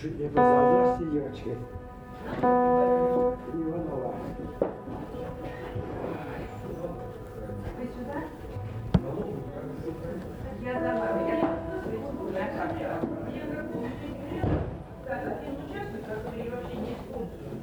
чуть не позадался Йочка. Иванова. Вы сюда? Я за вами. Я не участвую, который вообще не использую.